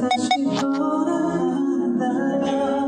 touch before I find the.